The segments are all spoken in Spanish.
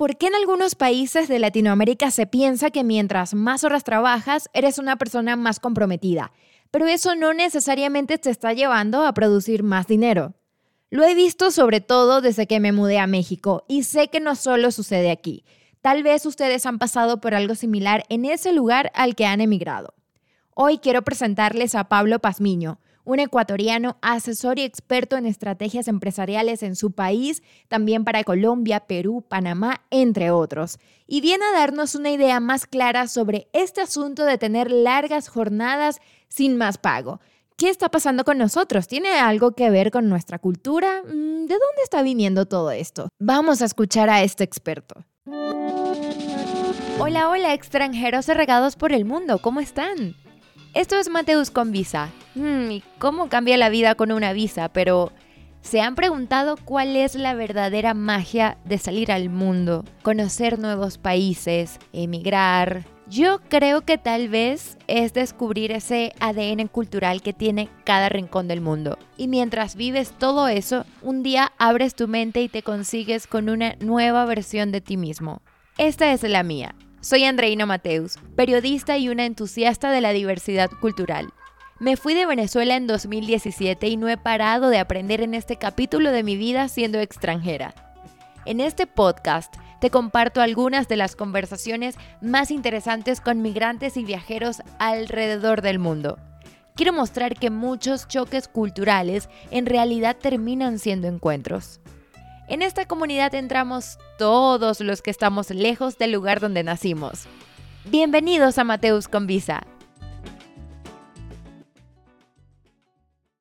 ¿por qué en algunos países de Latinoamérica se piensa que mientras más horas trabajas, eres una persona más comprometida? Pero eso no necesariamente te está llevando a producir más dinero. Lo he visto sobre todo desde que me mudé a México y sé que no solo sucede aquí. Tal vez ustedes han pasado por algo similar en ese lugar al que han emigrado. Hoy quiero presentarles a Pablo Pazmiño, un ecuatoriano asesor y experto en estrategias empresariales en su país, también para Colombia, Perú, Panamá, entre otros. Y viene a darnos una idea más clara sobre este asunto de tener largas jornadas sin más pago. ¿Qué está pasando con nosotros? ¿Tiene algo que ver con nuestra cultura? Mm, ¿De dónde está viniendo todo esto? Vamos a escuchar a este experto. Hola, hola, extranjeros regados por el mundo, ¿cómo están? Esto es Mateus con visa. Hmm, ¿Cómo cambia la vida con una visa? Pero ¿se han preguntado cuál es la verdadera magia de salir al mundo, conocer nuevos países, emigrar? Yo creo que tal vez es descubrir ese ADN cultural que tiene cada rincón del mundo. Y mientras vives todo eso, un día abres tu mente y te consigues con una nueva versión de ti mismo. Esta es la mía. Soy Andreina Mateus, periodista y una entusiasta de la diversidad cultural. Me fui de Venezuela en 2017 y no he parado de aprender en este capítulo de mi vida siendo extranjera. En este podcast te comparto algunas de las conversaciones más interesantes con migrantes y viajeros alrededor del mundo. Quiero mostrar que muchos choques culturales en realidad terminan siendo encuentros. En esta comunidad entramos todos los que estamos lejos del lugar donde nacimos. Bienvenidos a Mateus con Visa.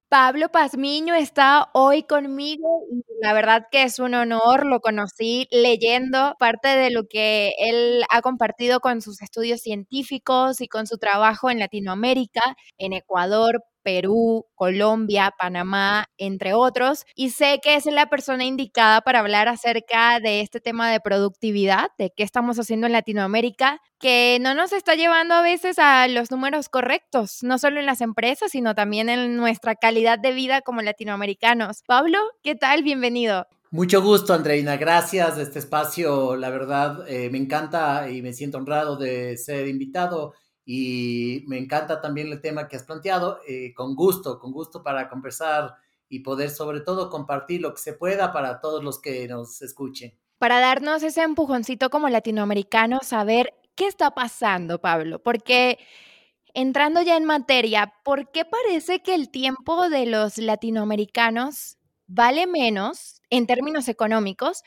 Pablo Pazmiño está hoy conmigo y la verdad que es un honor, lo conocí leyendo parte de lo que él ha compartido con sus estudios científicos y con su trabajo en Latinoamérica, en Ecuador, Perú, Colombia, Panamá, entre otros. Y sé que es la persona indicada para hablar acerca de este tema de productividad, de qué estamos haciendo en Latinoamérica, que no nos está llevando a veces a los números correctos, no solo en las empresas, sino también en nuestra calidad de vida como latinoamericanos. Pablo, ¿qué tal? Bienvenido. Mucho gusto, Andreina. Gracias este espacio. La verdad, eh, me encanta y me siento honrado de ser invitado y me encanta también el tema que has planteado, eh, con gusto, con gusto para conversar y poder sobre todo compartir lo que se pueda para todos los que nos escuchen. Para darnos ese empujoncito como latinoamericanos, saber qué está pasando, Pablo, porque entrando ya en materia, ¿por qué parece que el tiempo de los latinoamericanos vale menos en términos económicos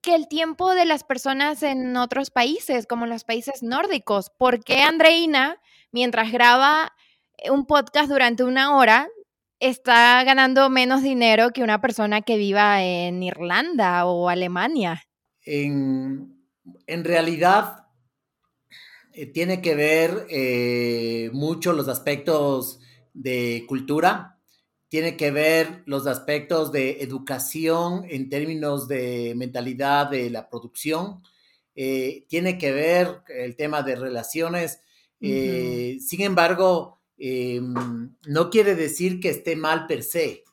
que el tiempo de las personas en otros países, como los países nórdicos. ¿Por qué Andreina, mientras graba eh, un podcast durante una hora, está ganando menos dinero que una persona que viva en Irlanda o Alemania? En, realidad, eh, tiene que ver eh, mucho los aspectos de cultura, tiene que ver los aspectos de educación en términos de mentalidad de la producción, eh, tiene que ver el tema de relaciones. Eh, sin embargo, em, no quiere decir que esté mal per se,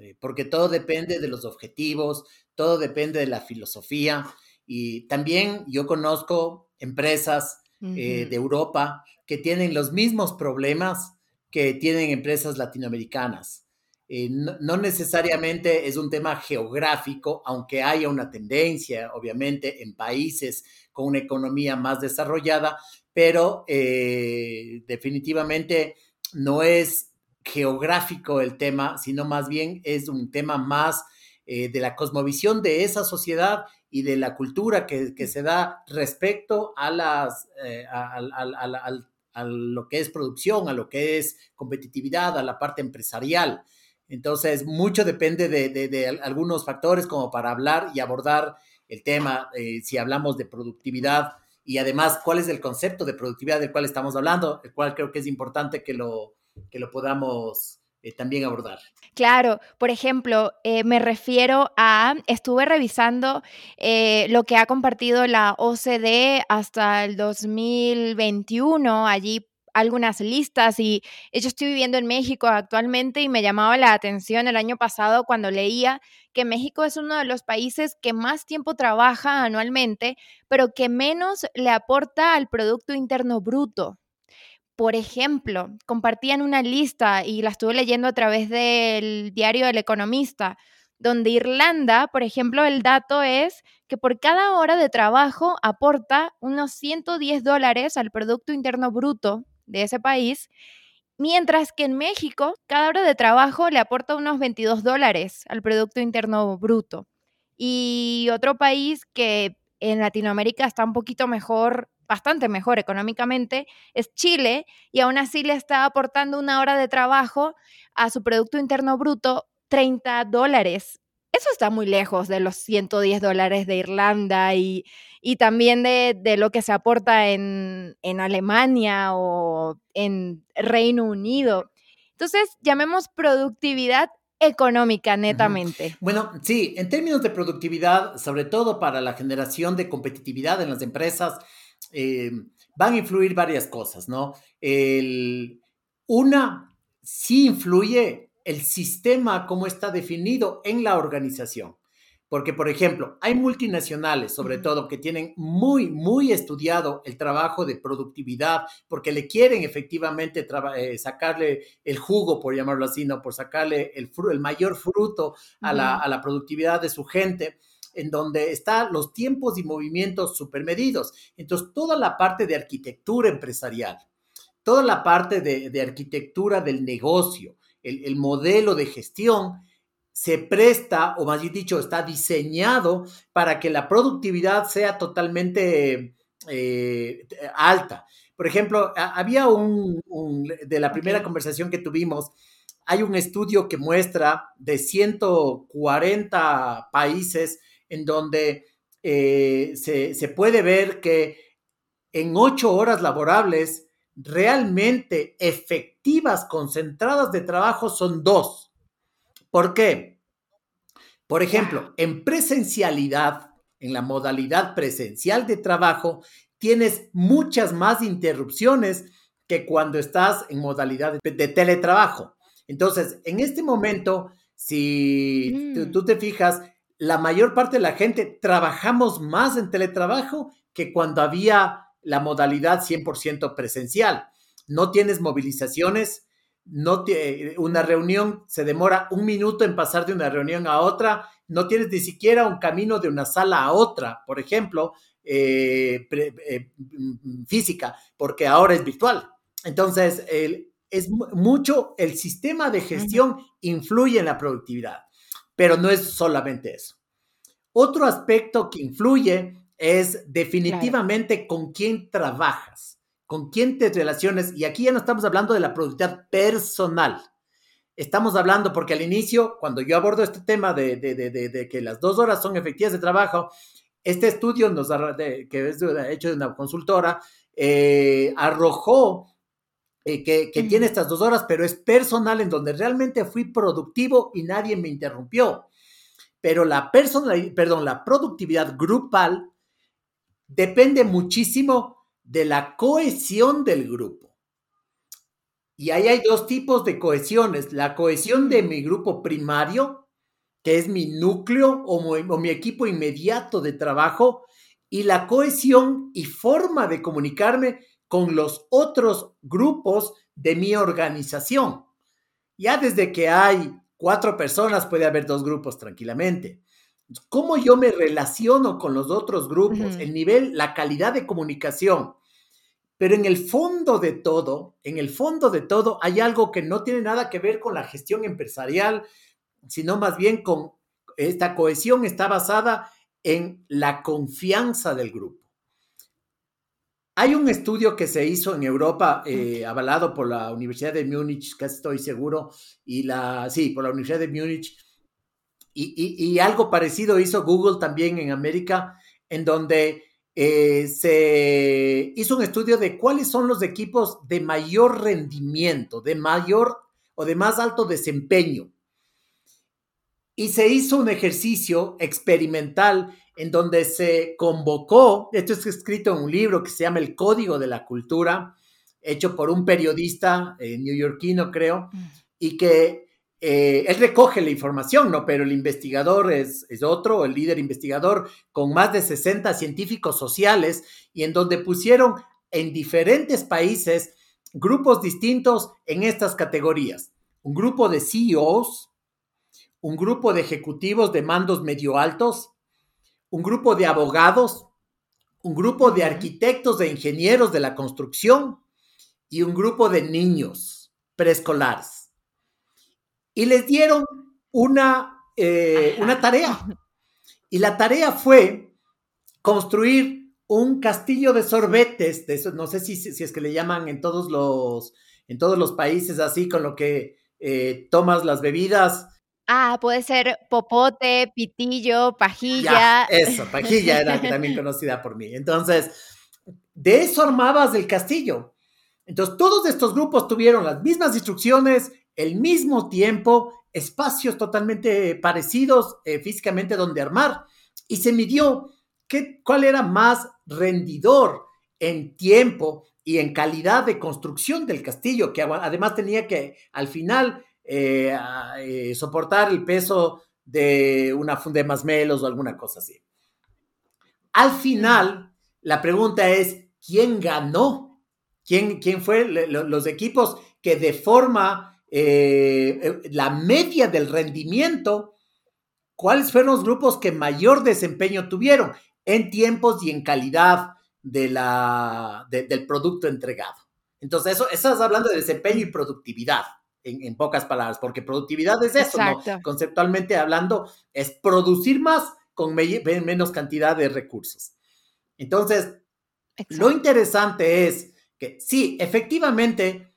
eh, porque todo depende de los objetivos, todo depende de la filosofía. Y también yo conozco empresas de Europa que tienen los mismos problemas que tienen empresas latinoamericanas. Eh, no, necesariamente es un tema geográfico, aunque haya una tendencia, obviamente, en países con una economía más desarrollada, pero eh, definitivamente no es geográfico el tema, sino más bien es un tema más eh, de la cosmovisión de esa sociedad y de la cultura que, se da respecto a las, al a lo que es producción, a lo que es competitividad, a la parte empresarial. Entonces, mucho depende de, algunos factores como para hablar y abordar el tema, eh, si hablamos de productividad y además cuál es el concepto de productividad del cual estamos hablando, el cual creo que es importante que lo, que lo podamos eh, también abordar. Claro, por ejemplo, eh, me refiero a, estuve revisando eh, lo que ha compartido la OCDE hasta el 2021, allí algunas listas y yo estoy viviendo en México actualmente y me llamaba la atención el año pasado cuando leía que México es uno de los países que más tiempo trabaja anualmente, pero que menos le aporta al Producto Interno Bruto. Por ejemplo, compartían una lista y la estuve leyendo a través del diario El Economista, donde Irlanda, por ejemplo, el dato es que por cada hora de trabajo aporta unos 110 dólares al Producto Interno Bruto de ese país, mientras que en México cada hora de trabajo le aporta unos 22 dólares al Producto Interno Bruto. Y otro país que en Latinoamérica está un poquito mejor bastante mejor económicamente, es Chile, y aún así le está aportando una hora de trabajo a su Producto Interno Bruto 30 dólares. Eso está muy lejos de los 110 dólares de Irlanda y, y también de, de, lo que se aporta en, en Alemania o en Reino Unido. Entonces, llamemos productividad económica netamente. Bueno, sí, en términos de productividad, sobre todo para la generación de competitividad en las empresas, eh, van a influir varias cosas, ¿no? una, sí influye el sistema como está definido en la organización. Porque, por ejemplo, hay multinacionales, sobre todo, que tienen muy, muy estudiado el trabajo de productividad, porque le quieren efectivamente eh, sacarle el jugo, por llamarlo así, ¿no? Por sacarle el, el mayor fruto a, la, a la productividad de su gente en donde están los tiempos y movimientos supermedidos. Entonces, toda la parte de arquitectura empresarial, toda la parte de, arquitectura del negocio, el, modelo de gestión, se presta, o más bien dicho, está diseñado para que la productividad sea totalmente eh, alta. Por ejemplo, había un, de la primera conversación que tuvimos, hay un estudio que muestra de 140 países en donde eh, se, puede ver que en ocho horas laborables, realmente efectivas, concentradas de trabajo son dos. ¿Por qué? Por ejemplo, en presencialidad, en la modalidad presencial de trabajo, tienes muchas más interrupciones que cuando estás en modalidad de, teletrabajo. Entonces, en este momento, si tú, mm. te fijas, la mayor parte de la gente trabajamos más en teletrabajo que cuando había la modalidad 100% presencial. No tienes movilizaciones, no una reunión se demora un minuto en pasar de una reunión a otra, no tienes ni siquiera un camino de una sala a otra, por ejemplo, eh, eh, física, porque ahora es virtual. Entonces, es mucho, el sistema de gestión influye en la productividad. Pero no es solamente eso. Otro aspecto que influye es definitivamente con quién trabajas, con quién te relaciones. Y aquí ya no estamos hablando de la productividad personal. Estamos hablando, porque al inicio, cuando yo abordo este tema de, que las dos horas son efectivas de trabajo, este estudio nos, que es hecho de una consultora eh, arrojó eh, que, tiene estas dos horas, pero es personal en donde realmente fui productivo y nadie me interrumpió. Pero la personalidad, perdón, la productividad grupal depende muchísimo de la cohesión del grupo. Y ahí hay dos tipos de cohesiones. La cohesión de mi grupo primario, que es mi núcleo o mi equipo inmediato de trabajo, y la cohesión y forma de comunicarme con los otros grupos de mi organización. Ya desde que hay cuatro personas puede haber dos grupos tranquilamente. ¿Cómo yo me relaciono con los otros grupos? El nivel, la calidad de comunicación. Pero en el fondo de todo, en el fondo de todo hay algo que no tiene nada que ver con la gestión empresarial, sino más bien con esta cohesión está basada en la confianza del grupo. Hay un estudio que se hizo en Europa, eh, avalado por la Universidad de Múnich, casi estoy seguro, y la, sí, por la Universidad de Múnich, y, algo parecido hizo Google también en América, en donde eh, se hizo un estudio de cuáles son los equipos de mayor rendimiento, de mayor o de más alto desempeño. Y se hizo un ejercicio experimental en donde se convocó, esto es escrito en un libro que se llama El Código de la Cultura, hecho por un periodista eh, neoyorquino, creo, mm. y que eh, él recoge la información, ¿no? Pero el investigador es, es, otro, el líder investigador, con más de 60 científicos sociales, y en donde pusieron en diferentes países grupos distintos en estas categorías. Un grupo de CEOs, un grupo de ejecutivos de mandos medio altos, un grupo de abogados, un grupo de arquitectos e ingenieros de la construcción y un grupo de niños preescolares. Y les dieron una, eh, una tarea. Y la tarea fue construir un castillo de sorbetes, de eso, no sé si, si, es que le llaman en todos los, en todos los países así, con lo que eh, tomas las bebidas Ah, puede ser popote, pitillo, pajilla. eso, pajilla era también conocida por mí. Entonces, de eso armabas el castillo. Entonces, todos estos grupos tuvieron las mismas instrucciones, el mismo tiempo, espacios totalmente parecidos eh, físicamente donde armar. Y se midió qué, cuál era más rendidor en tiempo y en calidad de construcción del castillo, que además tenía que al final eh, eh, soportar el peso de una funda de melos o alguna cosa así. Al final, la pregunta es, ¿quién ganó? ¿Quién, quién fue los equipos que de forma, eh, la media del rendimiento, cuáles fueron los grupos que mayor desempeño tuvieron en tiempos y en calidad de la, del producto entregado? Entonces, eso, estás hablando de desempeño y productividad en, pocas palabras, porque productividad es eso, ¿no? Conceptualmente hablando, es producir más con menos cantidad de recursos. Entonces, lo interesante es que sí, efectivamente,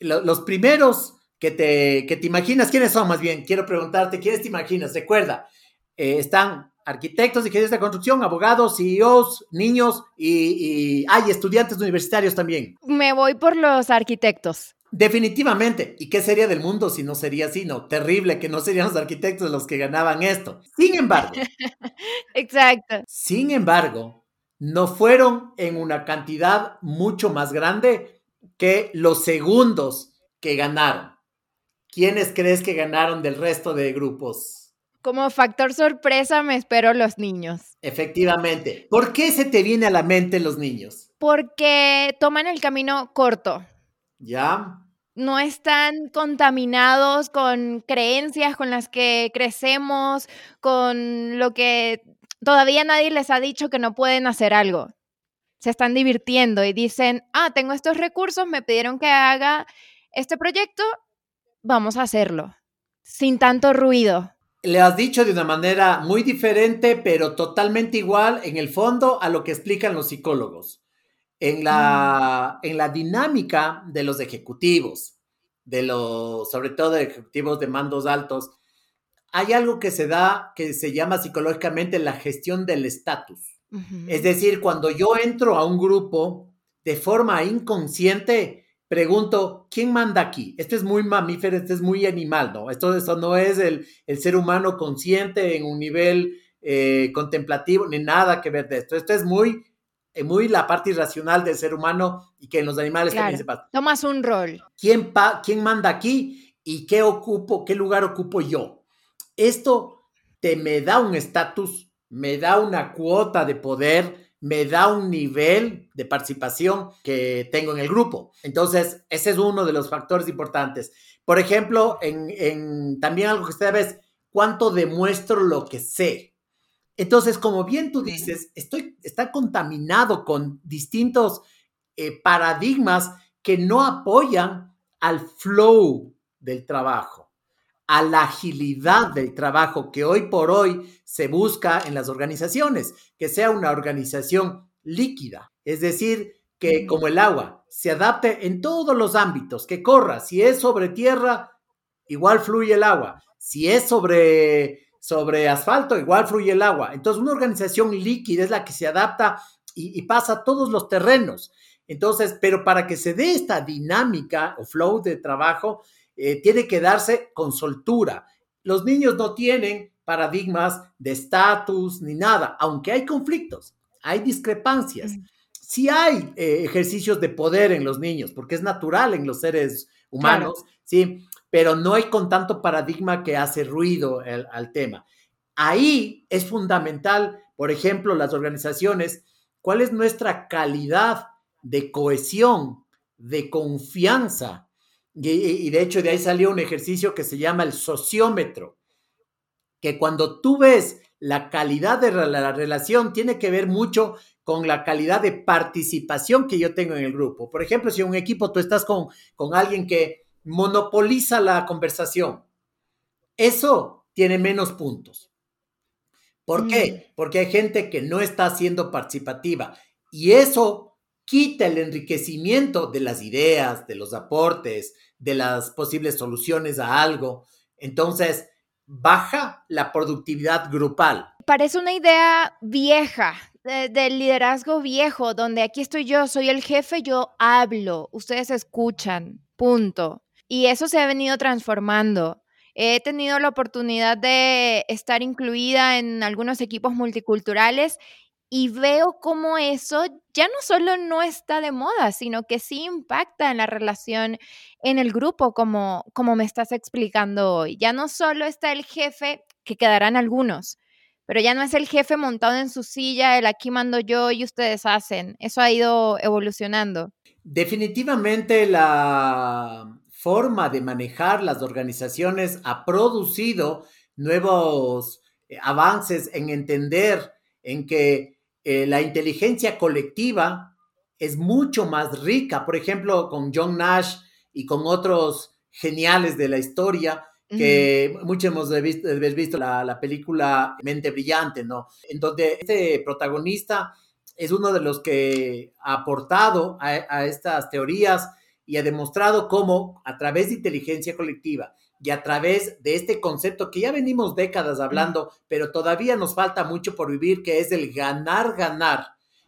los primeros que te, que te imaginas, ¿quiénes son más bien? Quiero preguntarte, ¿quiénes te imaginas? Recuerda, eh, están arquitectos, ingenieros de construcción, abogados, CEOs, niños y, y hay estudiantes universitarios también. Me voy por los arquitectos. Definitivamente. ¿Y qué sería del mundo si no sería así? No, terrible que no serían los arquitectos los que ganaban esto. Sin embargo. Exacto. Sin embargo, no fueron en una cantidad mucho más grande que los segundos que ganaron. ¿Quiénes crees que ganaron del resto de grupos? Como factor sorpresa me espero los niños. Efectivamente. ¿Por qué se te viene a la mente los niños? Porque toman el camino corto. ¿Ya? No están contaminados con creencias con las que crecemos, con lo que todavía nadie les ha dicho que no pueden hacer algo. Se están divirtiendo y dicen, ah, tengo estos recursos, me pidieron que haga este proyecto, vamos a hacerlo, sin tanto ruido. Le has dicho de una manera muy diferente, pero totalmente igual en el fondo a lo que explican los psicólogos en la, mm. en la dinámica de los ejecutivos, de los, sobre todo de ejecutivos de mandos altos, hay algo que se da que se llama psicológicamente la gestión del estatus. Es decir, cuando yo entro a un grupo de forma inconsciente, pregunto, ¿quién manda aquí? Esto es muy mamífero, esto es muy animal, ¿no? Esto, esto no es el, el, ser humano consciente en un nivel eh, contemplativo, ni nada que ver de esto. Esto es muy muy la parte irracional del ser humano y que en los animales también se pasa. Tomas un rol. ¿Quién, ¿Quién manda aquí y qué ocupo, qué lugar ocupo yo? Esto te me da un estatus, me da una cuota de poder, me da un nivel de participación que tengo en el grupo. Entonces, ese es uno de los factores importantes. Por ejemplo, en, en también algo que usted es cuánto demuestro lo que sé. Entonces, como bien tú dices, estoy, está contaminado con distintos eh, paradigmas que no apoyan al flow del trabajo, a la agilidad del trabajo que hoy por hoy se busca en las organizaciones, que sea una organización líquida, es decir, que como el agua se adapte en todos los ámbitos, que corra, si es sobre tierra, igual fluye el agua, si es sobre sobre asfalto, igual fluye el agua. Entonces, una organización líquida es la que se adapta y, pasa a todos los terrenos. Entonces, pero para que se dé esta dinámica o flow de trabajo, eh, tiene que darse con soltura. Los niños no tienen paradigmas de estatus ni nada, aunque hay conflictos, hay discrepancias. sí hay eh, ejercicios de poder en los niños, porque es natural en los seres humanos, sí, pero no hay con tanto paradigma que hace ruido al tema. Ahí es fundamental, por ejemplo, las organizaciones, cuál es nuestra calidad de cohesión, de confianza. Y, de hecho de ahí salió un ejercicio que se llama el sociómetro, que cuando tú ves la calidad de la relación tiene que ver mucho con la calidad de participación que yo tengo en el grupo. Por ejemplo, si en un equipo tú estás con, con alguien que monopoliza la conversación, eso tiene menos puntos. ¿Por qué? Mm. Porque hay gente que no está siendo participativa y eso quita el enriquecimiento de las ideas, de los aportes, de las posibles soluciones a algo. Entonces, baja la productividad grupal. Parece una idea vieja, del liderazgo viejo, donde aquí estoy yo, soy el jefe, yo hablo, ustedes escuchan, punto. Y eso se ha venido transformando. He tenido la oportunidad de estar incluida en algunos equipos multiculturales y veo cómo eso ya no solo no está de moda, sino que sí impacta en la relación en el grupo, como, como me estás explicando hoy. Ya no solo está el jefe, que quedarán algunos, pero ya no es el jefe montado en su silla, el aquí mando yo y ustedes hacen. Eso ha ido evolucionando. Definitivamente la forma de manejar las organizaciones ha producido nuevos eh, avances en entender en que eh, la inteligencia colectiva es mucho más rica. Por ejemplo, con John Nash y con otros geniales de la historia, que muchos hemos visto, visto la, película Mente Brillante, ¿no? En donde este protagonista es uno de los que ha aportado a estas teorías y ha demostrado cómo a través de inteligencia colectiva y a través de este concepto que ya venimos décadas hablando, pero todavía nos falta mucho por vivir, que es el ganar, ganar,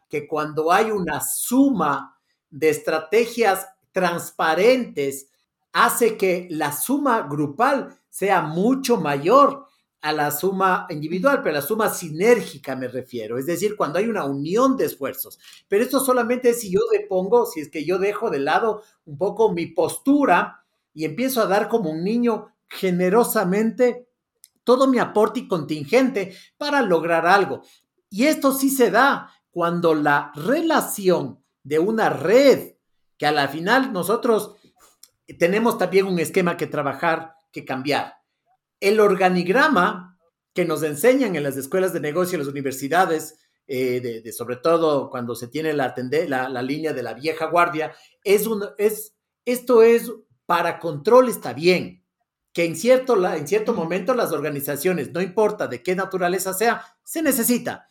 que cuando hay una suma de estrategias transparentes, hace que la suma grupal sea mucho mayor a la suma individual, pero a la suma sinérgica me refiero, es decir, cuando hay una unión de esfuerzos. Pero esto solamente es si yo depongo, si es que yo dejo de lado un poco mi postura y empiezo a dar como un niño generosamente todo mi aporte y contingente para lograr algo. Y esto sí se da cuando la relación de una red, que a la final nosotros tenemos también un esquema que trabajar, que cambiar el organigrama que nos enseñan en las escuelas de negocio, en las universidades, eh, de, sobre todo cuando se tiene la, la, línea de la vieja guardia, es un, es, esto es para control está bien, que en cierto, en cierto momento las organizaciones, no importa de qué naturaleza sea, se necesita,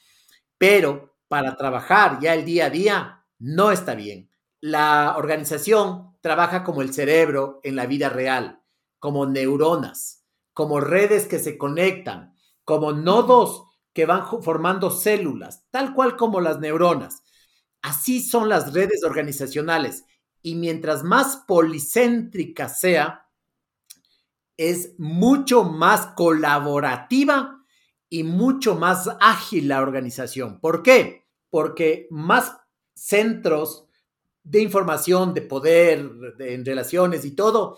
pero para trabajar ya el día a día no está bien. La organización trabaja como el cerebro en la vida real, como neuronas como redes que se conectan, como nodos que van formando células, tal cual como las neuronas. Así son las redes organizacionales. Y mientras más policéntrica sea, es mucho más colaborativa y mucho más ágil la organización. ¿Por qué? Porque más centros de información, de poder, de, en relaciones y todo,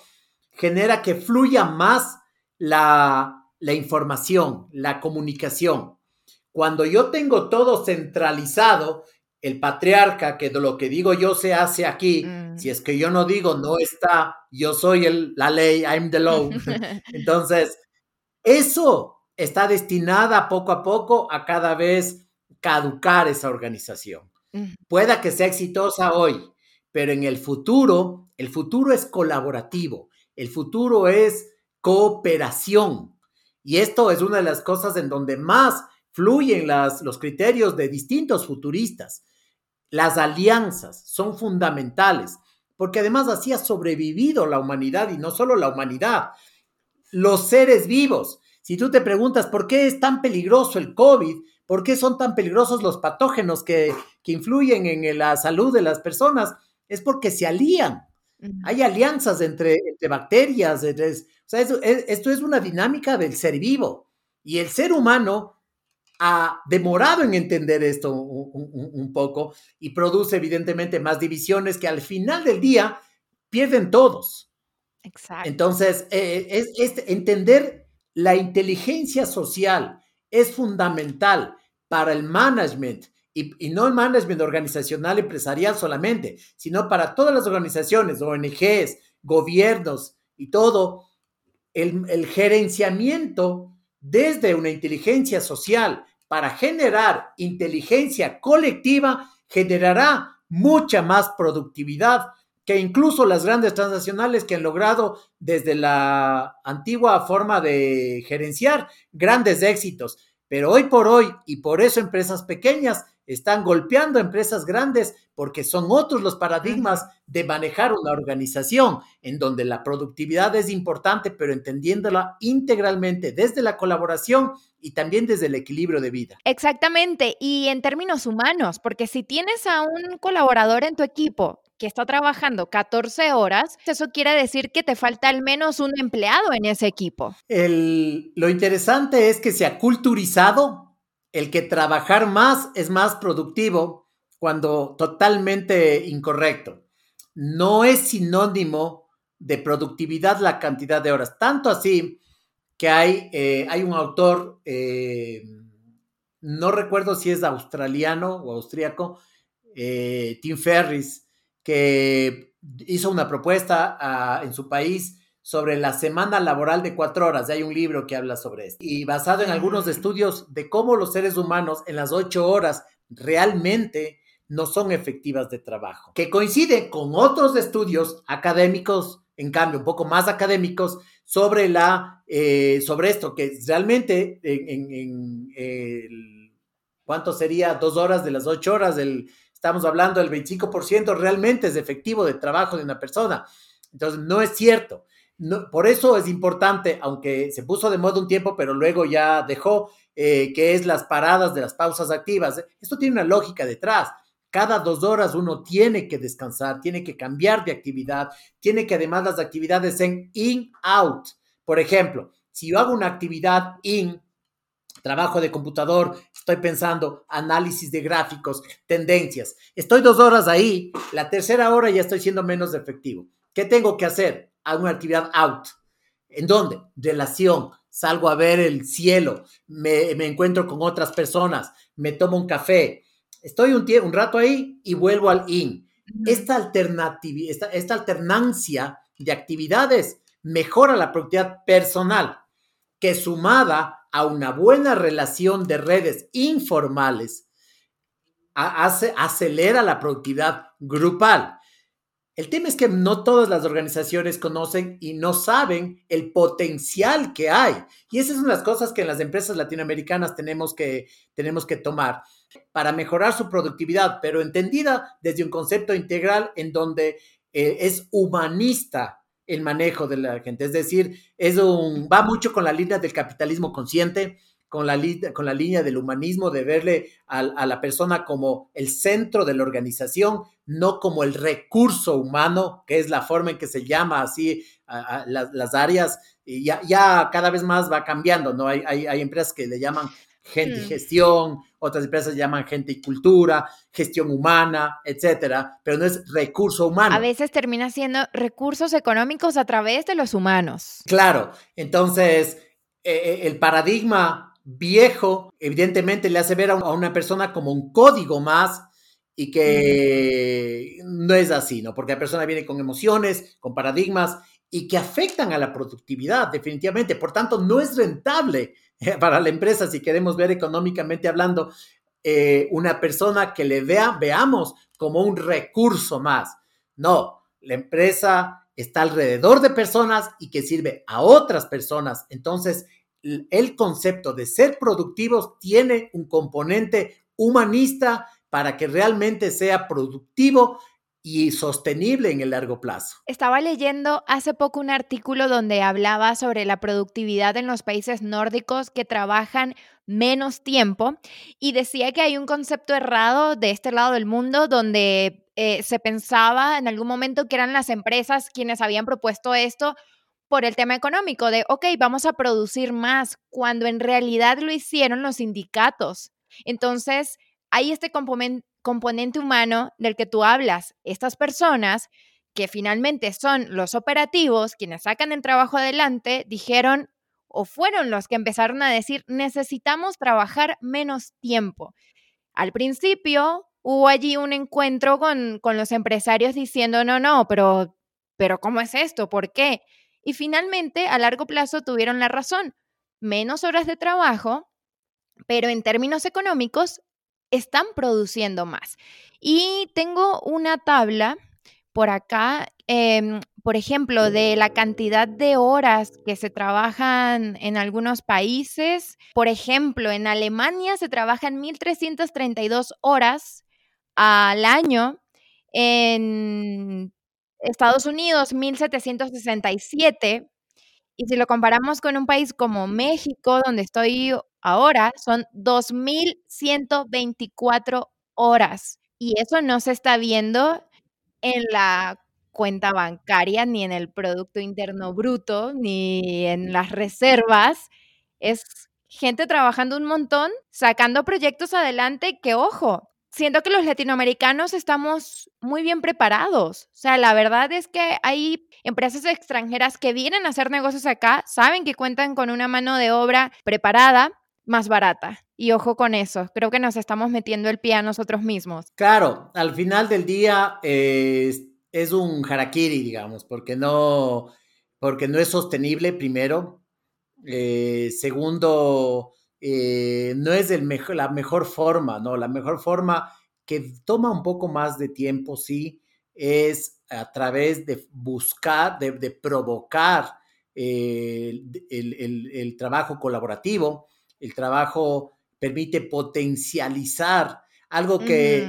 genera que fluya más la, información, la comunicación. Cuando yo tengo todo centralizado, el patriarca, que de lo que digo yo se hace aquí, mm. si es que yo no digo no está, yo soy el, la ley, I'm the law. Entonces, eso está destinada poco a poco a cada vez caducar esa organización. Mm. Pueda que sea exitosa hoy, pero en el futuro, el futuro es colaborativo, el futuro es cooperación. Y esto es una de las cosas en donde más fluyen las, los criterios de distintos futuristas. Las alianzas son fundamentales, porque además así ha sobrevivido la humanidad y no solo la humanidad, los seres vivos. Si tú te preguntas por qué es tan peligroso el COVID, por qué son tan peligrosos los patógenos que, que influyen en la salud de las personas, es porque se alían. Hay alianzas entre, entre bacterias, entre, sea, esto, es una dinámica del ser vivo. Y el ser humano ha demorado en entender esto un, poco y produce evidentemente más divisiones que al final del día pierden todos. Exacto. Entonces, eh, es, entender la inteligencia social es fundamental para el management y, y, no el management organizacional empresarial solamente, sino para todas las organizaciones, ONGs, gobiernos y todo, el, gerenciamiento desde una inteligencia social para generar inteligencia colectiva generará mucha más productividad que incluso las grandes transnacionales que han logrado desde la antigua forma de gerenciar grandes éxitos. Pero hoy por hoy, y por eso empresas pequeñas están golpeando empresas grandes porque son otros los paradigmas de manejar una organización en donde la productividad es importante, pero entendiéndola integralmente desde la colaboración y también desde el equilibrio de vida. Exactamente, y en términos humanos, porque si tienes a un colaborador en tu equipo que está trabajando 14 horas, eso quiere decir que te falta al menos un empleado en ese equipo. lo interesante es que se ha culturizado el que trabajar más es más productivo cuando totalmente incorrecto. No es sinónimo de productividad la cantidad de horas. Tanto así que hay, eh, hay un autor, eh, no recuerdo si es australiano o austríaco, eh, Tim Ferris, que hizo una propuesta en su país sobre la semana laboral de cuatro horas. Hay un libro que habla sobre esto. Y basado en algunos estudios de cómo los seres humanos en las ocho horas realmente no son efectivas de trabajo, que coincide con otros estudios académicos, en cambio, un poco más académicos, sobre, la, eh, sobre esto, que realmente en, ¿cuánto sería? Dos horas de las ocho horas, del, estamos hablando del 25% realmente es efectivo de trabajo de una persona. Entonces, no es cierto por eso es importante, aunque se puso de moda un tiempo, pero luego ya dejó, eh, que es las paradas de las pausas activas. Esto tiene una lógica detrás. Cada dos horas uno tiene que descansar, tiene que cambiar de actividad, tiene que además las actividades en in-out. Por ejemplo, si yo hago una actividad in, trabajo de computador, estoy pensando análisis de gráficos, tendencias, estoy dos horas ahí, la tercera hora ya estoy siendo menos efectivo. ¿Qué tengo que hacer? hago una actividad out. ¿En dónde? Relación. Salgo a ver el cielo, me, encuentro con otras personas, me tomo un café, estoy un, un rato ahí y vuelvo al in. Esta, alternativa, esta, esta alternancia de actividades mejora la productividad personal, que sumada a una buena relación de redes informales, hace, acelera la productividad grupal. El tema es que no todas las organizaciones conocen y no saben el potencial que hay. Y esas son las cosas que en las empresas latinoamericanas tenemos que, tenemos que tomar para mejorar su productividad, pero entendida desde un concepto integral en donde eh, es humanista el manejo de la gente. Es decir, es un, va mucho con la línea del capitalismo consciente, con la, con la línea del humanismo, de verle a, la persona como el centro de la organización, no como el recurso humano, que es la forma en que se llama así a, las, áreas, y ya, ya, cada vez más va cambiando, ¿no? Hay, hay, empresas que le llaman gente y mm. gestión, otras empresas llaman gente y cultura, gestión humana, etcétera, pero no es recurso humano. A veces termina siendo recursos económicos a través de los humanos. Claro, entonces eh, el paradigma viejo, evidentemente le hace ver a una persona como un código más y que no es así, ¿no? Porque la persona viene con emociones, con paradigmas y que afectan a la productividad, definitivamente. Por tanto, no es rentable para la empresa, si queremos ver económicamente hablando, eh, una persona que le vea, veamos como un recurso más. No, la empresa está alrededor de personas y que sirve a otras personas. Entonces, el concepto de ser productivos tiene un componente humanista para que realmente sea productivo y sostenible en el largo plazo. Estaba leyendo hace poco un artículo donde hablaba sobre la productividad en los países nórdicos que trabajan menos tiempo y decía que hay un concepto errado de este lado del mundo donde eh, se pensaba en algún momento que eran las empresas quienes habían propuesto esto por el tema económico de, ok, vamos a producir más, cuando en realidad lo hicieron los sindicatos. Entonces, hay este componente humano del que tú hablas. Estas personas que finalmente son los operativos, quienes sacan el trabajo adelante, dijeron o fueron los que empezaron a decir, necesitamos trabajar menos tiempo. Al principio hubo allí un encuentro con, con los empresarios diciendo, no, no, pero, pero ¿cómo es esto? ¿Por qué? Y finalmente, a largo plazo, tuvieron la razón. Menos horas de trabajo, pero en términos económicos, están produciendo más. Y tengo una tabla por acá, em, por ejemplo, de la cantidad de horas que se trabajan en algunos países. Por ejemplo, en Alemania se trabajan 1.332 horas al año. En Estados Unidos 1767. Y si lo comparamos con un país como México, donde estoy ahora, son 2.124 horas. Y eso no se está viendo en la cuenta bancaria, ni en el Producto Interno Bruto, ni en las reservas. Es gente trabajando un montón, sacando proyectos adelante que, ojo, siento que los latinoamericanos estamos muy bien preparados. O sea, la verdad es que hay empresas extranjeras que vienen a hacer negocios acá, saben que cuentan con una mano de obra preparada, más barata. Y ojo con eso, creo que nos estamos metiendo el pie a nosotros mismos. Claro, al final del día es un harakiri, digamos, porque no, porque no es sostenible, primero. Eh, segundo, eh, no es el la mejor forma, ¿no? La mejor forma que toma un poco más de tiempo, sí, es a través de buscar, de, provocar eh, el, trabajo colaborativo. El trabajo permite potencializar algo que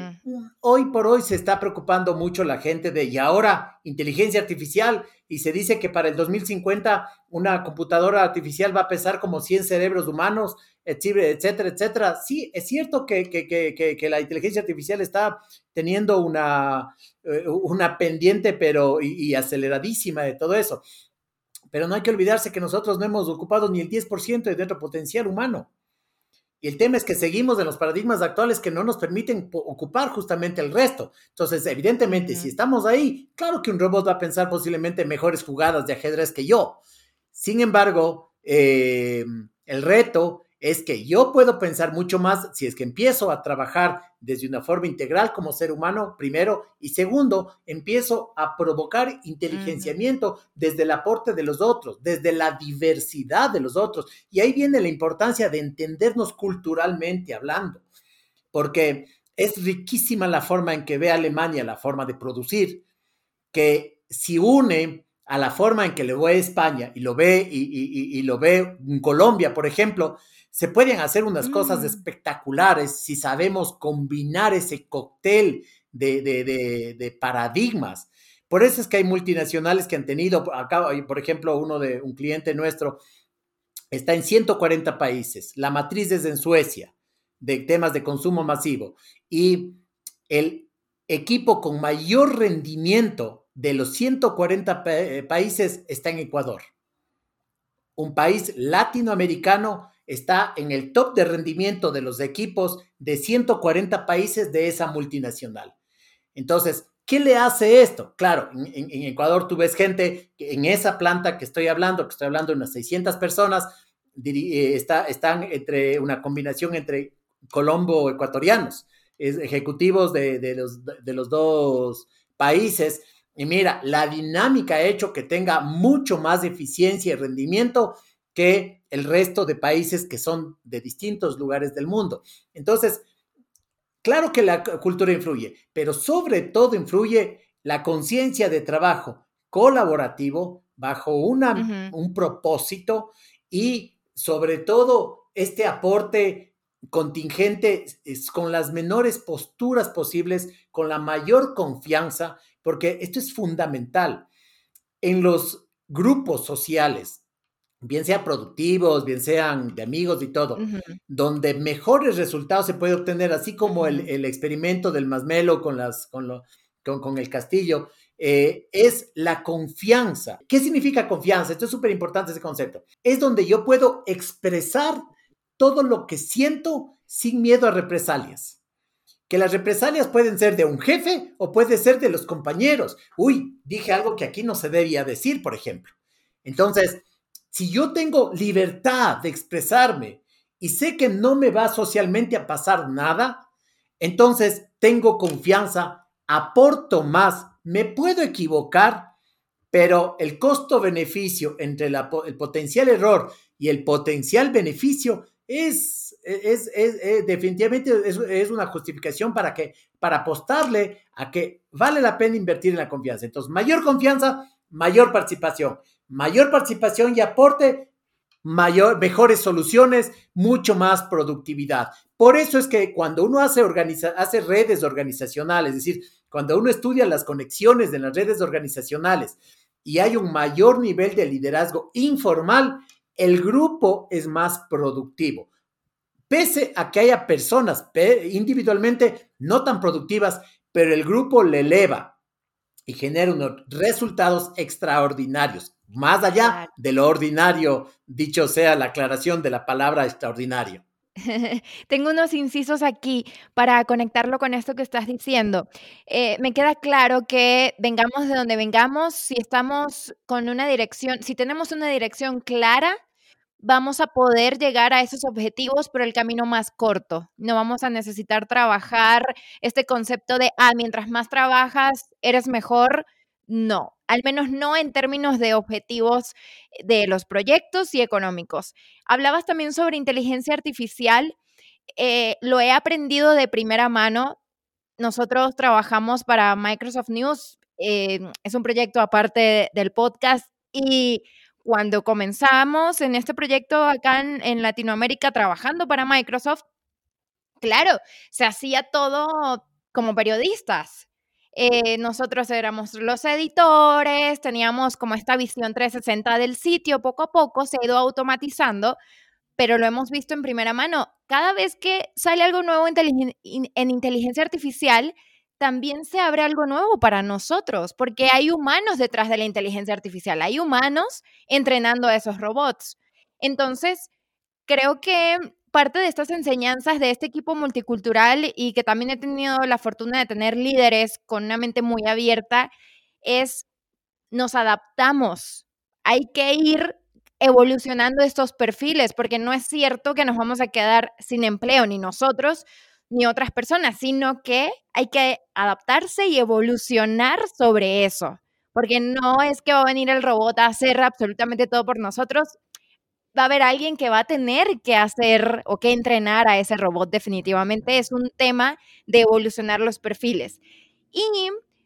hoy por hoy se está preocupando mucho la gente de, y ahora inteligencia artificial, y se dice que para el 2050 una computadora artificial va a pesar como 100 cerebros humanos, etcétera, etcétera. Sí, es cierto que, la inteligencia artificial está teniendo una, eh, una pendiente, pero y, aceleradísima de todo eso. Pero no hay que olvidarse que nosotros no hemos ocupado ni el 10% de nuestro potencial humano. Y el tema es que seguimos en los paradigmas actuales que no nos permiten ocupar justamente el resto. Entonces, evidentemente, si estamos ahí, claro que un robot va a pensar posiblemente mejores jugadas de ajedrez que yo. Sin embargo, eh, el reto es que yo puedo pensar mucho más si es que empiezo a trabajar desde una forma integral como ser humano, primero, y segundo, empiezo a provocar inteligenciamiento desde el aporte de los otros, desde la diversidad de los otros. Y ahí viene la importancia de entendernos culturalmente hablando, porque es riquísima la forma en que ve Alemania la forma de producir, que si une a la forma en que le ve España y lo ve y, y lo ve en Colombia, por ejemplo, se pueden hacer unas cosas mm. espectaculares si sabemos combinar ese cóctel de, paradigmas. Por eso es que hay multinacionales que han tenido, acá, por ejemplo, uno de un cliente nuestro está en 140 países, la matriz es en Suecia, de temas de consumo masivo, y el equipo con mayor rendimiento de los 140 eh, países está en Ecuador, un país latinoamericano está en el top de rendimiento de los equipos de 140 países de esa multinacional. Entonces, ¿qué le hace esto? Claro, en, Ecuador tú ves gente en esa planta que estoy hablando, que estoy hablando de unas 600 personas, eh, está, están entre una combinación entre colombo ecuatorianos, ejecutivos de, los, de los dos países. Y mira, la dinámica ha hecho que tenga mucho más eficiencia y rendimiento que el resto de países que son de distintos lugares del mundo. Entonces, claro que la cultura influye, pero sobre todo influye la conciencia de trabajo colaborativo bajo una, un propósito y sobre todo este aporte contingente es con las menores posturas posibles, con la mayor confianza, porque esto es fundamental. En los grupos sociales bien sean productivos, bien sean de amigos y todo, donde mejores resultados se puede obtener, así como el, experimento del masmelo con, las, con, lo, con, el castillo, eh, es la confianza. ¿Qué significa confianza? Esto es súper importante ese concepto. Es donde yo puedo expresar todo lo que siento sin miedo a represalias. Que las represalias pueden ser de un jefe o puede ser de los compañeros. Uy, dije algo que aquí no se debía decir, por ejemplo. Entonces, si yo tengo libertad de expresarme y sé que no me va socialmente a pasar nada, entonces tengo confianza, aporto más, me puedo equivocar, pero el costo-beneficio entre el potencial error y el potencial beneficio es, es, definitivamente es, una justificación para, que, para apostarle a que vale la pena invertir en la confianza. Entonces, mayor confianza, mayor participación. Mayor participación y aporte, mayor, mejores soluciones, mucho más productividad. Por eso es que cuando uno hace, redes organizacionales, es decir, cuando uno estudia las conexiones de las redes organizacionales y hay un mayor nivel de liderazgo informal, el grupo es más productivo. Pese a que haya personas individualmente no tan productivas, pero el grupo le eleva y genera unos resultados extraordinarios, más allá de lo ordinario, dicho sea la aclaración de la palabra extraordinario. Tengo unos incisos aquí para conectarlo con esto que estás diciendo. Eh, me queda claro que vengamos de donde vengamos, si estamos con una dirección, si tenemos una dirección clara, vamos a poder llegar a esos objetivos por el camino más corto. No vamos a necesitar trabajar este concepto de, ah, mientras más trabajas, eres mejor. No, al menos no en términos de objetivos de los proyectos y económicos. Hablabas también sobre inteligencia artificial. Eh, lo he aprendido de primera mano. Nosotros trabajamos para Microsoft News. Eh, es un proyecto aparte del podcast y cuando comenzamos en este proyecto acá en, Latinoamérica trabajando para Microsoft, claro, se hacía todo como periodistas. Eh, nosotros éramos los editores, teníamos como esta visión 360 del sitio, poco a poco se ha ido automatizando, pero lo hemos visto en primera mano. Cada vez que sale algo nuevo en inteligencia artificial, también se abre algo nuevo para nosotros, porque hay humanos detrás de la inteligencia artificial, hay humanos entrenando a esos robots. Entonces, creo que parte de estas enseñanzas de este equipo multicultural y que también he tenido la fortuna de tener líderes con una mente muy abierta es nos adaptamos. Hay que ir evolucionando estos perfiles porque no es cierto que nos vamos a quedar sin empleo ni nosotros ni otras personas, sino que hay que adaptarse y evolucionar sobre eso, porque no es que va a venir el robot a hacer absolutamente todo por nosotros, va a haber alguien que va a tener que hacer o que entrenar a ese robot definitivamente. Es un tema de evolucionar los perfiles. Y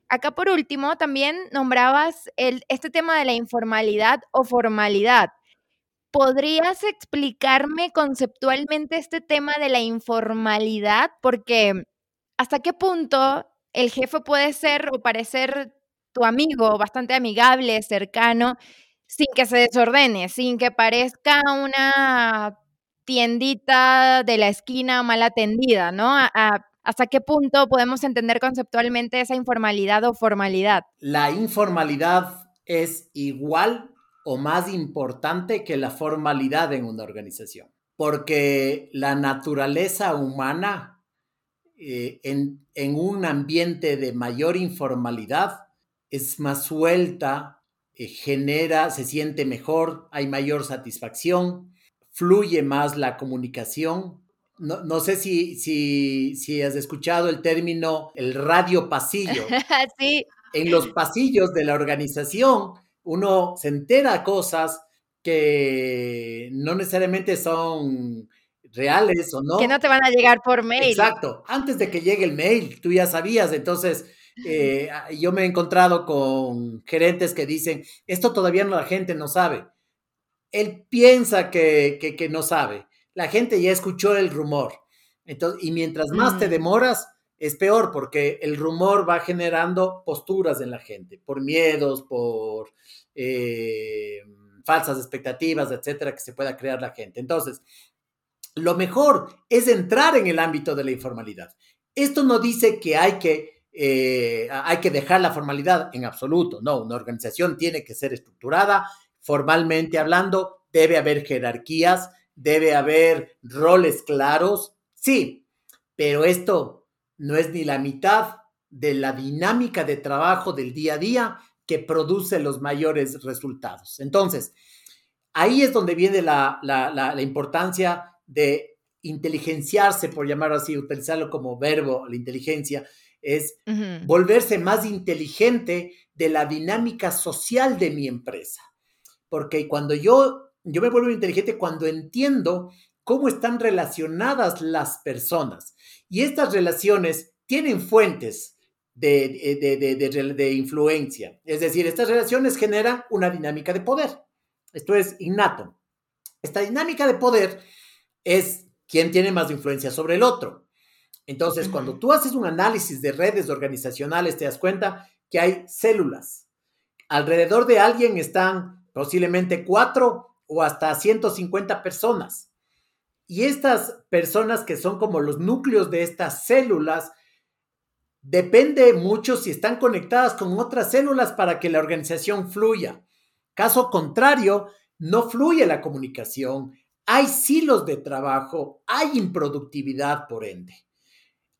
acá por último, también nombrabas el, este tema de la informalidad o formalidad. ¿Podrías explicarme conceptualmente este tema de la informalidad? Porque hasta qué punto el jefe puede ser o parecer tu amigo, bastante amigable, cercano, sin que se desordene, sin que parezca una tiendita de la esquina mal atendida, ¿no? ¿Hasta qué punto podemos entender conceptualmente esa informalidad o formalidad? La informalidad es igual o más importante que la formalidad en una organización, porque la naturaleza humana eh, en, un ambiente de mayor informalidad es más suelta, eh, genera, se siente mejor, hay mayor satisfacción, fluye más la comunicación. No, sé si, si, si has escuchado el término el radio pasillo. sí. En los pasillos de la organización uno se entera cosas que no necesariamente son reales o no. Que no te van a llegar por mail. Exacto. Antes de que llegue el mail, tú ya sabías. Entonces, eh, yo me he encontrado con gerentes que dicen, esto todavía no la gente no sabe. Él piensa que, que, no sabe. La gente ya escuchó el rumor. Entonces, y mientras más te mm. demoras, es peor porque el rumor va generando posturas en la gente, por miedos, por eh, falsas expectativas, etcétera, que se pueda crear la gente. Entonces, lo mejor es entrar en el ámbito de la informalidad. Esto no dice que hay que eh, hay que dejar la formalidad en absoluto. No, una organización tiene que ser estructurada, formalmente hablando, debe haber jerarquías, debe haber roles claros, sí, pero esto no es ni la mitad de la dinámica de trabajo del día a día que produce los mayores resultados. Entonces, ahí es donde viene la, importancia de inteligenciarse, por llamarlo así, utilizarlo como verbo, la inteligencia, es volverse más inteligente de la dinámica social de mi empresa. Porque cuando yo, yo me vuelvo inteligente cuando entiendo cómo están relacionadas las personas. Y estas relaciones tienen fuentes de, de, influencia. Es decir, estas relaciones generan una dinámica de poder. Esto es innato. Esta dinámica de poder es quién tiene más influencia sobre el otro. Entonces, cuando tú haces un análisis de redes organizacionales, te das cuenta que hay células. Alrededor de alguien están posiblemente cuatro o hasta 150 personas. Y estas personas que son como los núcleos de estas células Depende mucho si están conectadas con otras células para que la organización fluya. Caso contrario, no fluye la comunicación, hay silos de trabajo, hay improductividad por ende.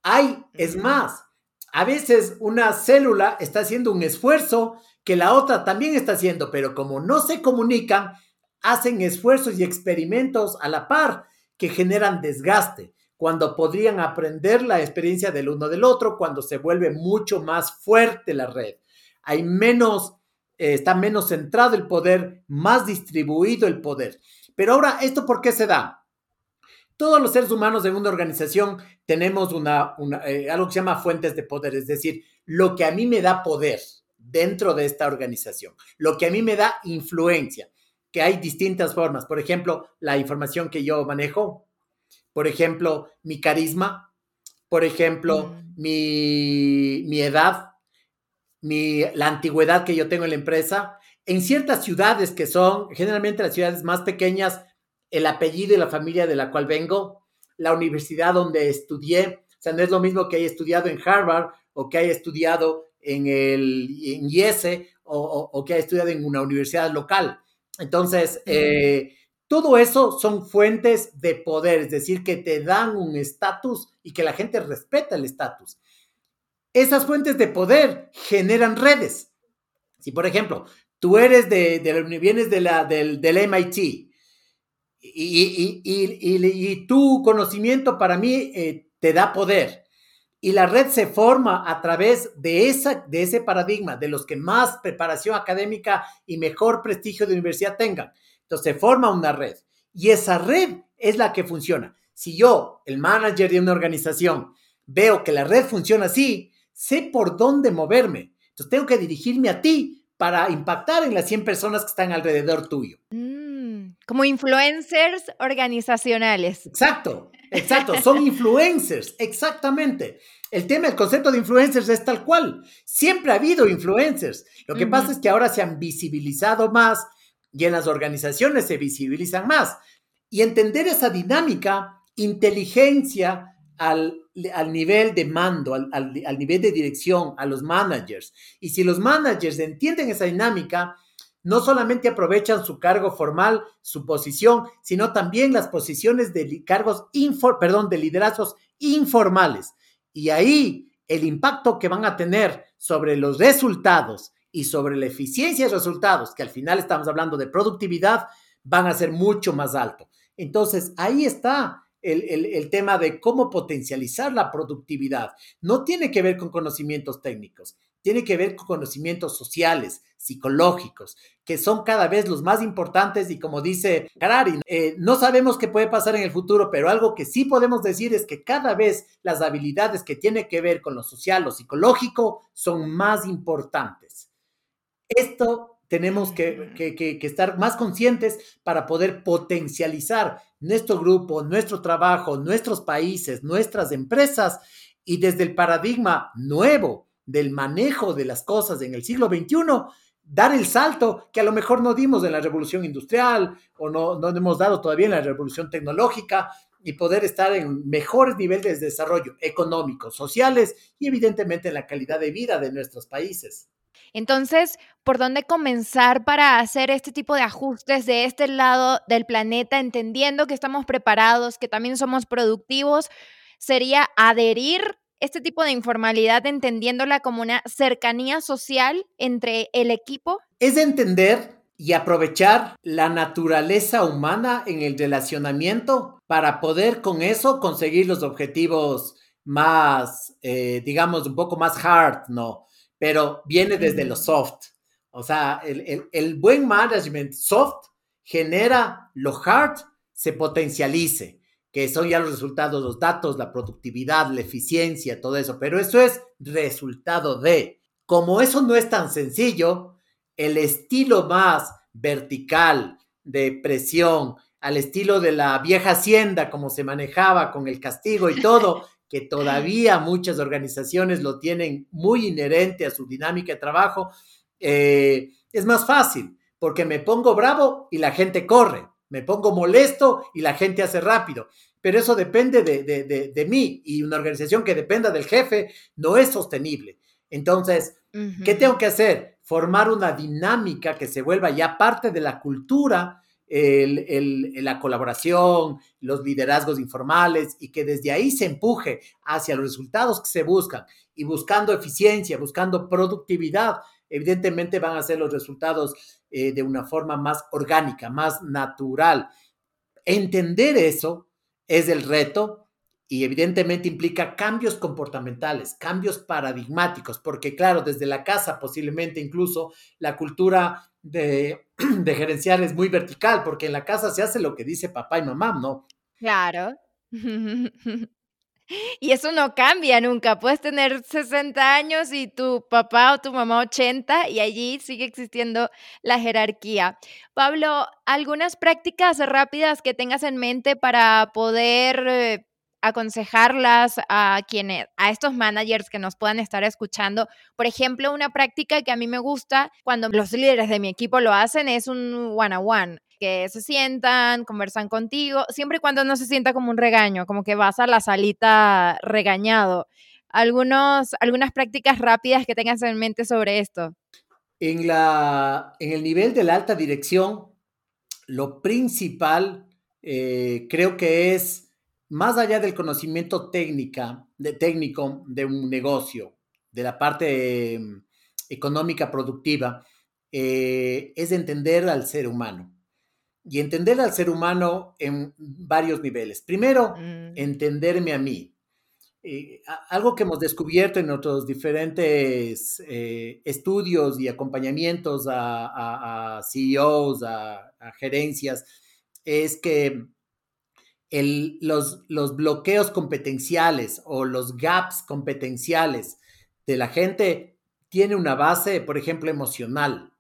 Hay, es más, a veces una célula está haciendo un esfuerzo que la otra también está haciendo, pero como no se comunican, hacen esfuerzos y experimentos a la par que generan desgaste cuando podrían aprender la experiencia del uno del otro, cuando se vuelve mucho más fuerte la red. Hay menos, eh, está menos centrado el poder, más distribuido el poder. Pero ahora, ¿esto por qué se da? Todos los seres humanos en una organización tenemos una, eh, algo que se llama fuentes de poder, es decir, lo que a mí me da poder dentro de esta organización, lo que a mí me da influencia, que hay distintas formas. Por ejemplo, la información que yo manejo, por ejemplo, mi carisma, por ejemplo, mm. mi, edad, mi, la antigüedad que yo tengo en la empresa. En ciertas ciudades que son generalmente las ciudades más pequeñas, el apellido y la familia de la cual vengo, la universidad donde estudié, o sea, no es lo mismo que haya estudiado en Harvard o que haya estudiado en el en IESE o, que haya estudiado en una universidad local. Entonces, eh, todo eso son fuentes de poder, es decir, que te dan un estatus y que la gente respeta el estatus. Esas fuentes de poder generan redes. Si, por ejemplo, tú eres de, de vienes de la, del, MIT y, tu conocimiento para mí eh, te da poder y la red se forma a través de, esa, de ese paradigma, de los que más preparación académica y mejor prestigio de universidad tengan. Entonces se forma una red y esa red es la que funciona. Si yo, el manager de una organización, veo que la red funciona así, sé por dónde moverme. Entonces tengo que dirigirme a ti para impactar en las 100 personas que están alrededor tuyo. Mm, como influencers organizacionales. Exacto, exacto, son influencers, exactamente. El tema, el concepto de influencers es tal cual. Siempre ha habido influencers. Lo que pasa es que ahora se han visibilizado más, y en las organizaciones se visibilizan más. Y entender esa dinámica, inteligencia al, nivel de mando, al, al, nivel de dirección, a los managers. Y si los managers entienden esa dinámica, no solamente aprovechan su cargo formal, su posición, sino también las posiciones de cargos, perdón, de liderazgos informales. Y ahí el impacto que van a tener sobre los resultados y sobre la eficiencia de resultados, que al final estamos hablando de productividad, van a ser mucho más alto. Entonces, ahí está el, tema de cómo potencializar la productividad. No tiene que ver con conocimientos técnicos, tiene que ver con conocimientos sociales, psicológicos, que son cada vez los más importantes y como dice Harari, eh, no sabemos qué puede pasar en el futuro, pero algo que sí podemos decir es que cada vez las habilidades que tienen que ver con lo social, lo psicológico, son más importantes. Esto tenemos que, estar más conscientes para poder potencializar nuestro grupo, nuestro trabajo, nuestros países, nuestras empresas y desde el paradigma nuevo del manejo de las cosas en el siglo XXI, dar el salto que a lo mejor no dimos en la revolución industrial o no, no hemos dado todavía en la revolución tecnológica y poder estar en mejores niveles de desarrollo económicos, sociales y evidentemente en la calidad de vida de nuestros países. Entonces, ¿por dónde comenzar para hacer este tipo de ajustes de este lado del planeta, entendiendo que estamos preparados, que también somos productivos? Sería adherir este tipo de informalidad entendiéndola como una cercanía social entre el equipo? Es entender y aprovechar la naturaleza humana en el relacionamiento para poder con eso conseguir los objetivos más, eh, digamos, un poco más hard, ¿no? Pero viene desde lo soft. O sea, el, el buen management soft genera lo hard se potencialice, que son ya los resultados, los datos, la productividad, la eficiencia, todo eso. Pero eso es resultado de. Como eso no es tan sencillo, el estilo más vertical de presión, al estilo de la vieja hacienda, como se manejaba con el castigo y todo, que todavía muchas organizaciones lo tienen muy inherente a su dinámica de trabajo, eh, es más fácil, porque me pongo bravo y la gente corre, me pongo molesto y la gente hace rápido. Pero eso depende de, de mí y una organización que dependa del jefe no es sostenible. Entonces, ¿qué tengo que hacer? Formar una dinámica que se vuelva ya parte de la cultura, la colaboración, los liderazgos informales y que desde ahí se empuje hacia los resultados que se buscan y buscando eficiencia, buscando productividad, evidentemente van a ser los resultados eh, de una forma más orgánica, más natural. Entender eso es el reto y evidentemente implica cambios comportamentales, cambios paradigmáticos, porque claro, desde la casa posiblemente incluso la cultura de, de gerenciar es muy vertical, porque en la casa se hace lo que dice papá y mamá, ¿no? Claro. Y eso no cambia nunca. Puedes tener 60 años y tu papá o tu mamá 80 y allí sigue existiendo la jerarquía. Pablo, ¿algunas prácticas rápidas que tengas en mente para poder eh, aconsejarlas a quienes, a estos managers que nos puedan estar escuchando. Por ejemplo, una práctica que a mí me gusta cuando los líderes de mi equipo lo hacen es un one on one que se sientan, conversan contigo, siempre y cuando no se sienta como un regaño, como que vas a la salita regañado. Algunos, algunas prácticas rápidas que tengas en mente sobre esto. En, la, en el nivel de la alta dirección, lo principal eh, creo que es más allá del conocimiento técnica, de, técnico de un negocio, de la parte em, económica productiva, eh, es entender al ser humano. Y entender al ser humano en varios niveles. Primero, mm. entenderme a mí. Eh, algo que hemos descubierto en otros diferentes eh, estudios y acompañamientos a, CEOs, a, gerencias, es que los, los bloqueos competenciales o los gaps competenciales de la gente tiene una base, por ejemplo, emocional.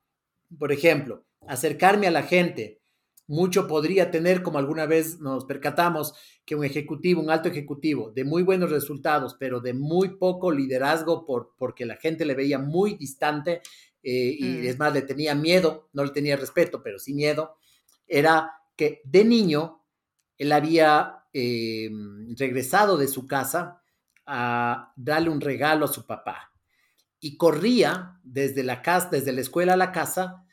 Por ejemplo, acercarme a la gente. Mucho podría tener, como alguna vez nos percatamos, que un ejecutivo, un alto ejecutivo, de muy buenos resultados, pero de muy poco liderazgo por, porque la gente le veía muy distante eh, y mm. es más, le tenía miedo, no le tenía respeto, pero sí miedo, era que de niño él había eh, regresado de su casa a darle un regalo a su papá y corría desde la casa, desde la escuela a la casa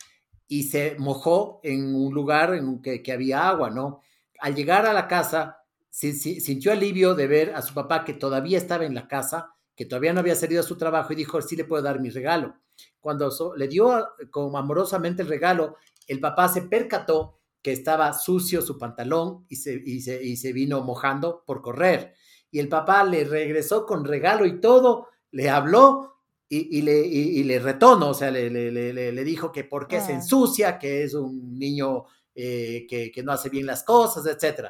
y se mojó en un lugar en que, había agua, ¿no? Al llegar a la casa, sintió alivio de ver a su papá que todavía estaba en la casa, que todavía no había salido a su trabajo y dijo, sí le puedo dar mi regalo. Cuando le dio como amorosamente el regalo, el papá se percató que estaba sucio su pantalón y se, y se, vino mojando por correr. Y el papá le regresó con regalo y todo, le habló y, le, y, le retó, O sea, le, le, dijo que por qué se ah. ensucia, que es un niño eh, que, que, no hace bien las cosas, etc.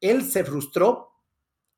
Él se frustró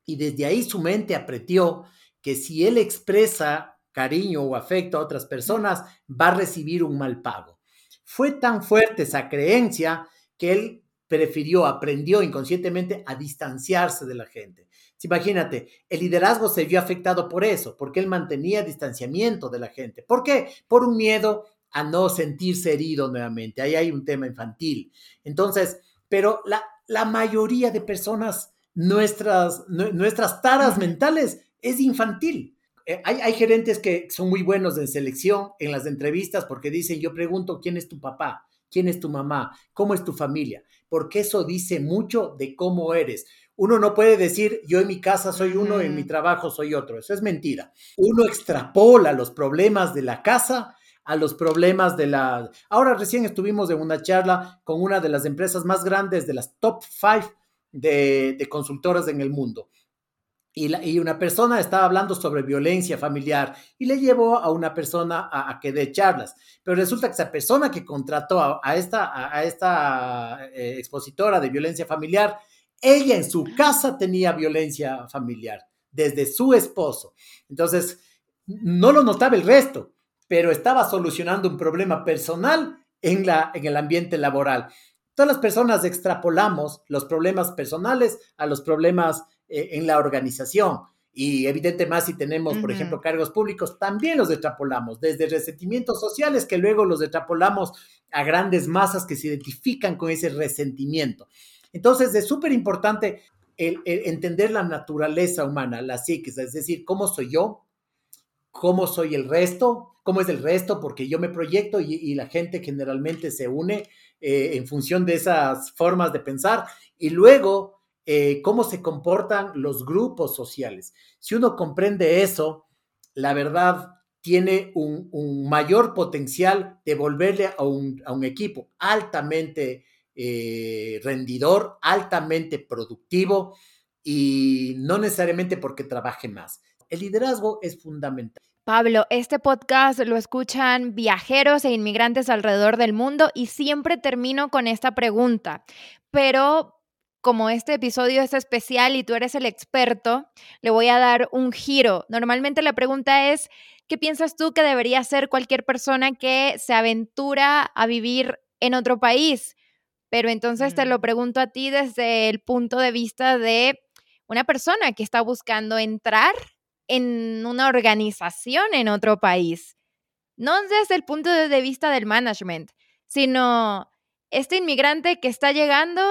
y desde ahí su mente apretó que si él expresa cariño o afecto a otras personas, va a recibir un mal pago. Fue tan fuerte esa creencia que él prefirió, aprendió inconscientemente a distanciarse de la gente. Imagínate, el liderazgo se vio afectado por eso, porque él mantenía distanciamiento de la gente. ¿Por qué? Por un miedo a no sentirse herido nuevamente. Ahí hay un tema infantil. Entonces, pero la, la mayoría de personas nuestras, nuestras taras mentales es infantil. Eh, hay, hay, gerentes que son muy buenos en selección, en las entrevistas, porque dicen, yo pregunto, ¿quién es tu papá? ¿Quién es tu mamá? ¿Cómo es tu familia? Porque eso dice mucho de cómo eres. Uno no puede decir, yo en mi casa soy uno, en mi trabajo soy otro. Eso es mentira. Uno extrapola los problemas de la casa a los problemas de la... Ahora recién estuvimos en una charla con una de las empresas más grandes de las top five de, de consultoras en el mundo. Y, una persona estaba hablando sobre violencia familiar y le llevó a una persona a, que dé charlas. Pero resulta que esa persona que contrató a, esta, a, esta eh, expositora de violencia familiar, ella en su casa tenía violencia familiar desde su esposo. Entonces, no lo notaba el resto, pero estaba solucionando un problema personal en, la, en el ambiente laboral. Todas las personas extrapolamos los problemas personales a los problemas eh, en la organización. Y evidente más si tenemos, por ejemplo, cargos públicos, también los extrapolamos, desde resentimientos sociales que luego los extrapolamos a grandes masas que se identifican con ese resentimiento. Entonces, es súper importante entender la naturaleza humana, la psiquis, es decir, cómo soy yo, cómo soy el resto, cómo es el resto, porque yo me proyecto y, la gente generalmente se une eh, en función de esas formas de pensar y luego eh, cómo se comportan los grupos sociales. Si uno comprende eso, la verdad tiene un, mayor potencial de volverle a un, equipo altamente eh, rendidor, altamente productivo y no necesariamente porque trabaje más. El liderazgo es fundamental. Pablo, este podcast lo escuchan viajeros e inmigrantes alrededor del mundo y siempre termino con esta pregunta, pero como este episodio es especial y tú eres el experto, le voy a dar un giro. Normalmente la pregunta es, ¿qué piensas tú que debería hacer cualquier persona que se aventura a vivir en otro país? Pero entonces te lo mm. pregunto a ti desde el punto de vista de una persona que está buscando entrar en una organización en otro país. No desde el punto de vista del management, sino este inmigrante que está llegando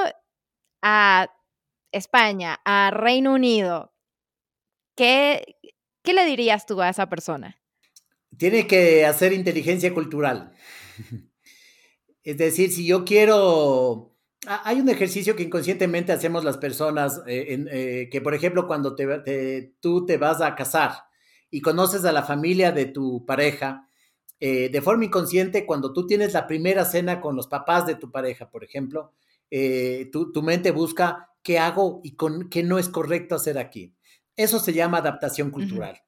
a España, a Reino Unido, ¿qué, ¿qué le dirías tú a esa persona? Tiene que hacer inteligencia cultural. Es decir, si yo quiero... Hay un ejercicio que inconscientemente hacemos las personas, eh, eh, que por ejemplo cuando te, tú te vas a casar y conoces a la familia de tu pareja, eh, de forma inconsciente, cuando tú tienes la primera cena con los papás de tu pareja, por ejemplo, tu, mente busca qué hago y con, qué no es correcto hacer aquí. Eso se llama adaptación cultural.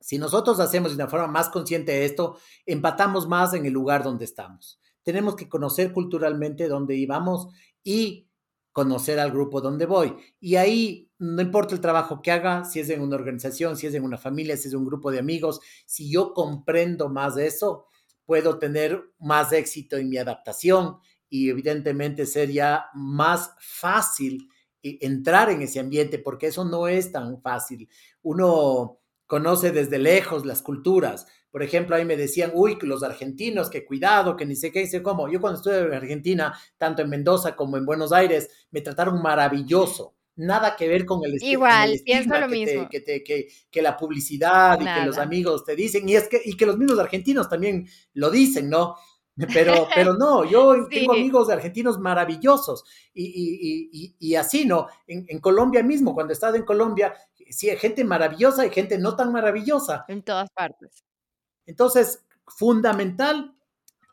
Si nosotros hacemos de una forma más consciente esto, empatamos más en el lugar donde estamos. Tenemos que conocer culturalmente dónde íbamos y conocer al grupo donde voy. Y ahí no importa el trabajo que haga, si es en una organización, si es en una familia, si es un grupo de amigos, si yo comprendo más de eso, puedo tener más éxito en mi adaptación y evidentemente sería más fácil eh, entrar en ese ambiente porque eso no es tan fácil. Uno conoce desde lejos las culturas. Por ejemplo, ahí me decían, uy, los argentinos, que cuidado, que ni sé qué, sé cómo. Yo cuando estuve en Argentina, tanto en Mendoza como en Buenos Aires, me trataron maravilloso. Nada que ver con el, Igual, pienso lo mismo. que, la publicidad y que los amigos te dicen, y es que, y que los mismos argentinos también lo dicen, ¿no? Pero, pero no, yo tengo amigos argentinos maravillosos y, así, ¿no? En, Colombia mismo, cuando he estado en Colombia, sí, hay gente maravillosa y gente no tan maravillosa. En todas partes. Entonces, fundamental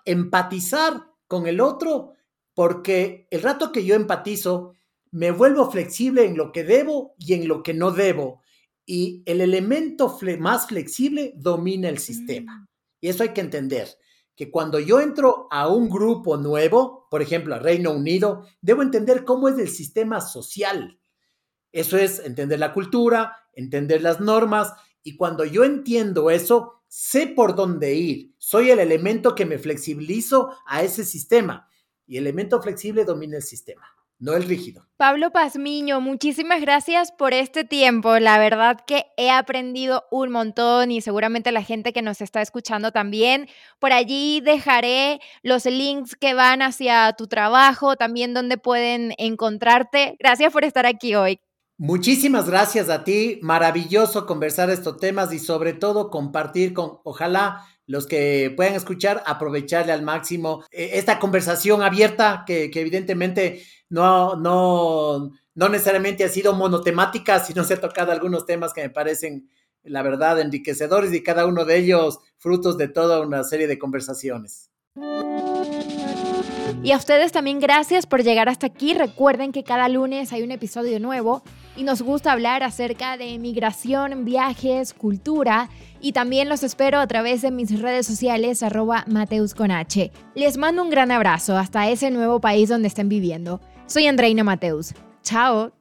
empatizar con el otro, porque el rato que yo empatizo, me vuelvo flexible en lo que debo y en lo que no debo. Y el elemento más flexible domina el sistema. Mm. Y eso hay que entender que cuando yo entro a un grupo nuevo, por ejemplo, a Reino Unido, debo entender cómo es el sistema social. Eso es entender la cultura, entender las normas, y cuando yo entiendo eso, sé por dónde ir. Soy el elemento que me flexibilizo a ese sistema, y el elemento flexible domina el sistema no el rígido. Pablo Pazmiño, muchísimas gracias por este tiempo. La verdad que he aprendido un montón y seguramente la gente que nos está escuchando también. Por allí dejaré los links que van hacia tu trabajo, también donde pueden encontrarte. Gracias por estar aquí hoy. Muchísimas gracias a ti, maravilloso conversar estos temas y sobre todo compartir con, ojalá los que puedan escuchar, aprovecharle al máximo eh, esta conversación abierta que, evidentemente no, no, no necesariamente ha sido monotemática, sino se ha tocado algunos temas que me parecen, la verdad, enriquecedores y cada uno de ellos frutos de toda una serie de conversaciones. Y a ustedes también gracias por llegar hasta aquí. Recuerden que cada lunes hay un episodio nuevo y nos gusta hablar acerca de migración, viajes, cultura y también los espero a través de mis redes sociales arroba Mateus con H. Les mando un gran abrazo hasta ese nuevo país donde estén viviendo. Soy Andreina Mateus. Chao.